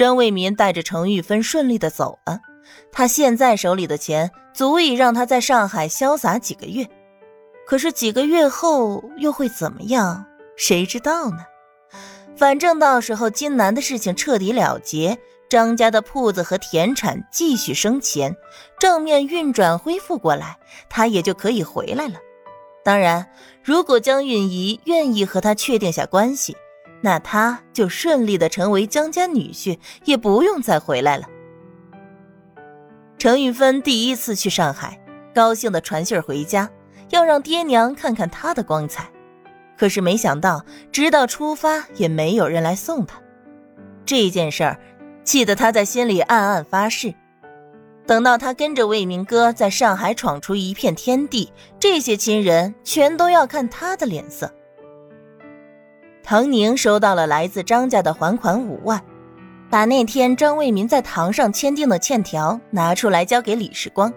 张卫民带着程玉芬顺利的走了。他现在手里的钱足以让他在上海潇洒几个月，可是几个月后又会怎么样？谁知道呢？反正到时候金南的事情彻底了结，张家的铺子和田产继续生钱，账面运转恢复过来，他也就可以回来了。当然，如果江允仪愿意和他确定下关系，那他就顺利的成为江家女婿，也不用再回来了。程玉芬第一次去上海，高兴的传信儿回家，要让爹娘看看她的光彩。可是没想到，直到出发也没有人来送她。这件事儿气得她在心里暗暗发誓：等到他跟着魏明哥在上海闯出一片天地，这些亲人全都要看他的脸色。唐宁收到了来自张家的还款五万。把那天张卫民在堂上签订的欠条拿出来交给李时光。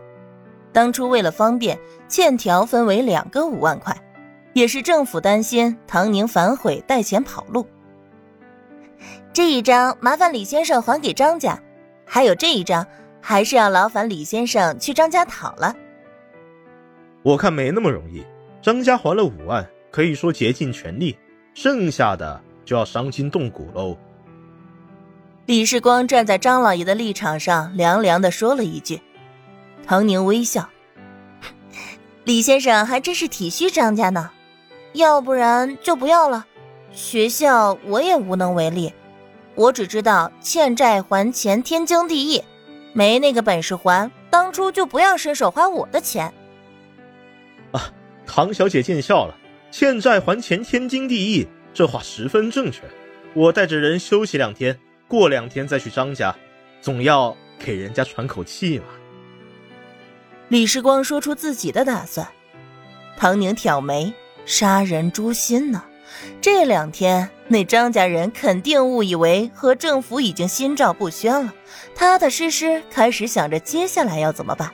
当初为了方便，欠条分为两个五万块，也是政府担心唐宁反悔带钱跑路。这一张麻烦李先生还给张家，还有这一张还是要劳烦李先生去张家讨了。我看没那么容易，张家还了五万，可以说竭尽全力，剩下的就要伤筋动骨喽。李世光站在张老爷的立场上，凉凉的说了一句。唐宁微笑：“ 李先生还真是体恤张家呢，要不然就不要了。学校我也无能为力，我只知道欠债还钱天经地义，没那个本事还，当初就不要伸手花我的钱。”啊，唐小姐见笑了，欠债还钱天经地义，这话十分正确。我带着人休息两天。过两天再去张家，总要给人家喘口气嘛。李世光说出自己的打算，唐宁挑眉：“杀人诛心呢？这两天那张家人肯定误以为和政府已经心照不宣了，踏踏实实开始想着接下来要怎么办。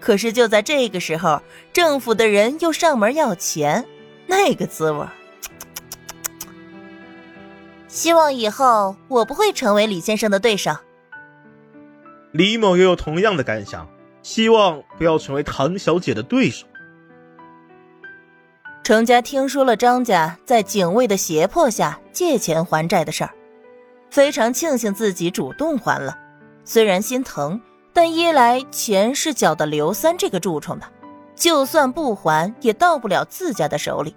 可是就在这个时候，政府的人又上门要钱，那个滋味。”希望以后我不会成为李先生的对手。李某也有同样的感想，希望不要成为唐小姐的对手。程家听说了张家在警卫的胁迫下借钱还债的事儿，非常庆幸自己主动还了。虽然心疼，但一来钱是缴的刘三这个蛀虫的，就算不还也到不了自家的手里；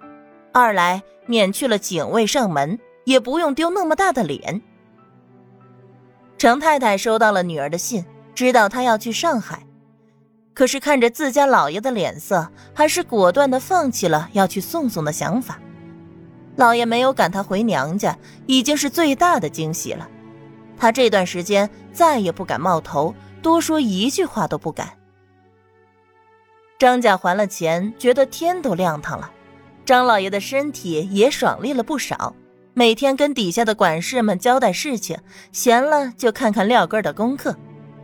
二来免去了警卫上门。也不用丢那么大的脸。程太太收到了女儿的信，知道她要去上海，可是看着自家老爷的脸色，还是果断的放弃了要去送送的想法。老爷没有赶她回娘家，已经是最大的惊喜了。他这段时间再也不敢冒头，多说一句话都不敢。张家还了钱，觉得天都亮堂了，张老爷的身体也爽利了不少。每天跟底下的管事们交代事情，闲了就看看廖根的功课，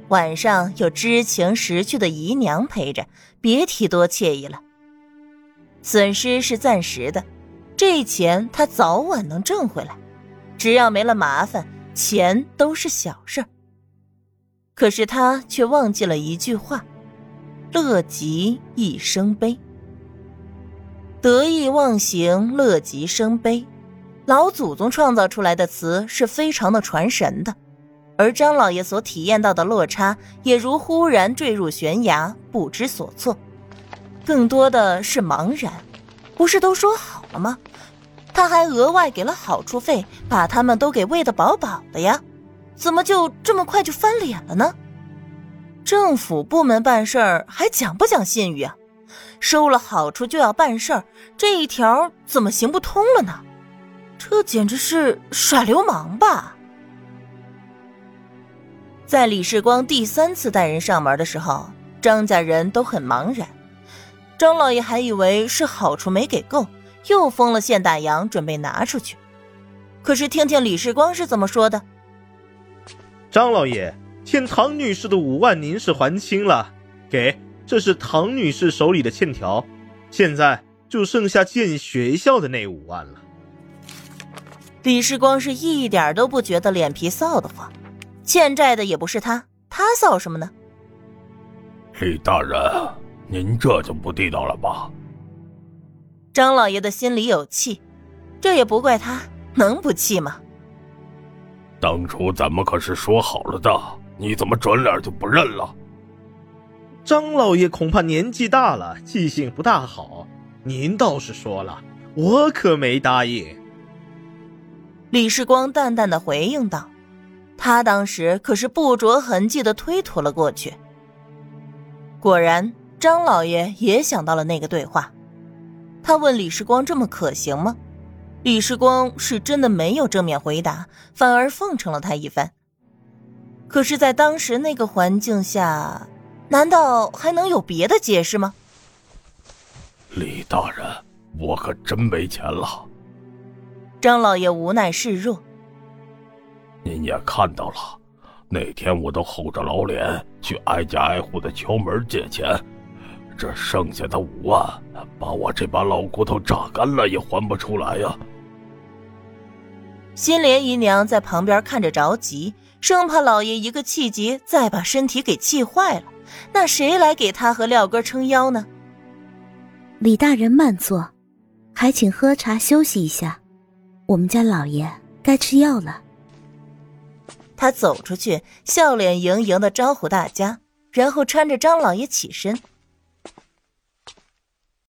晚上有知情识趣的姨娘陪着，别提多惬意了。损失是暂时的，这钱他早晚能挣回来，只要没了麻烦，钱都是小事。可是他却忘记了一句话：乐极一生悲。得意忘形，乐极生悲。老祖宗创造出来的词是非常的传神的，而张老爷所体验到的落差，也如忽然坠入悬崖，不知所措，更多的是茫然。不是都说好了吗？他还额外给了好处费，把他们都给喂得饱饱的呀，怎么就这么快就翻脸了呢？政府部门办事儿还讲不讲信誉啊？收了好处就要办事儿，这一条怎么行不通了呢？这简直是耍流氓吧！在李世光第三次带人上门的时候，张家人都很茫然。张老爷还以为是好处没给够，又封了现大洋，准备拿出去。可是听听李世光是怎么说的：“张老爷欠唐女士的五万，您是还清了，给，这是唐女士手里的欠条，现在就剩下建学校的那五万了。”李世光是一点都不觉得脸皮臊得慌，欠债的也不是他，他臊什么呢？李大人，您这就不地道了吧？张老爷的心里有气，这也不怪他，能不气吗？当初咱们可是说好了的，你怎么转脸就不认了？张老爷恐怕年纪大了，记性不大好。您倒是说了，我可没答应。李世光淡淡的回应道：“他当时可是不着痕迹的推脱了过去。”果然，张老爷也想到了那个对话。他问李世光：“这么可行吗？”李世光是真的没有正面回答，反而奉承了他一番。可是，在当时那个环境下，难道还能有别的解释吗？李大人，我可真没钱了。张老爷无奈示弱。您也看到了，那天我都厚着老脸去挨家挨户的敲门借钱。这剩下的五万，把我这把老骨头榨干了也还不出来呀！新莲姨娘在旁边看着着急，生怕老爷一个气急再把身体给气坏了，那谁来给他和廖哥撑腰呢？李大人慢坐，还请喝茶休息一下。我们家老爷该吃药了。他走出去，笑脸盈盈的招呼大家，然后搀着张老爷起身。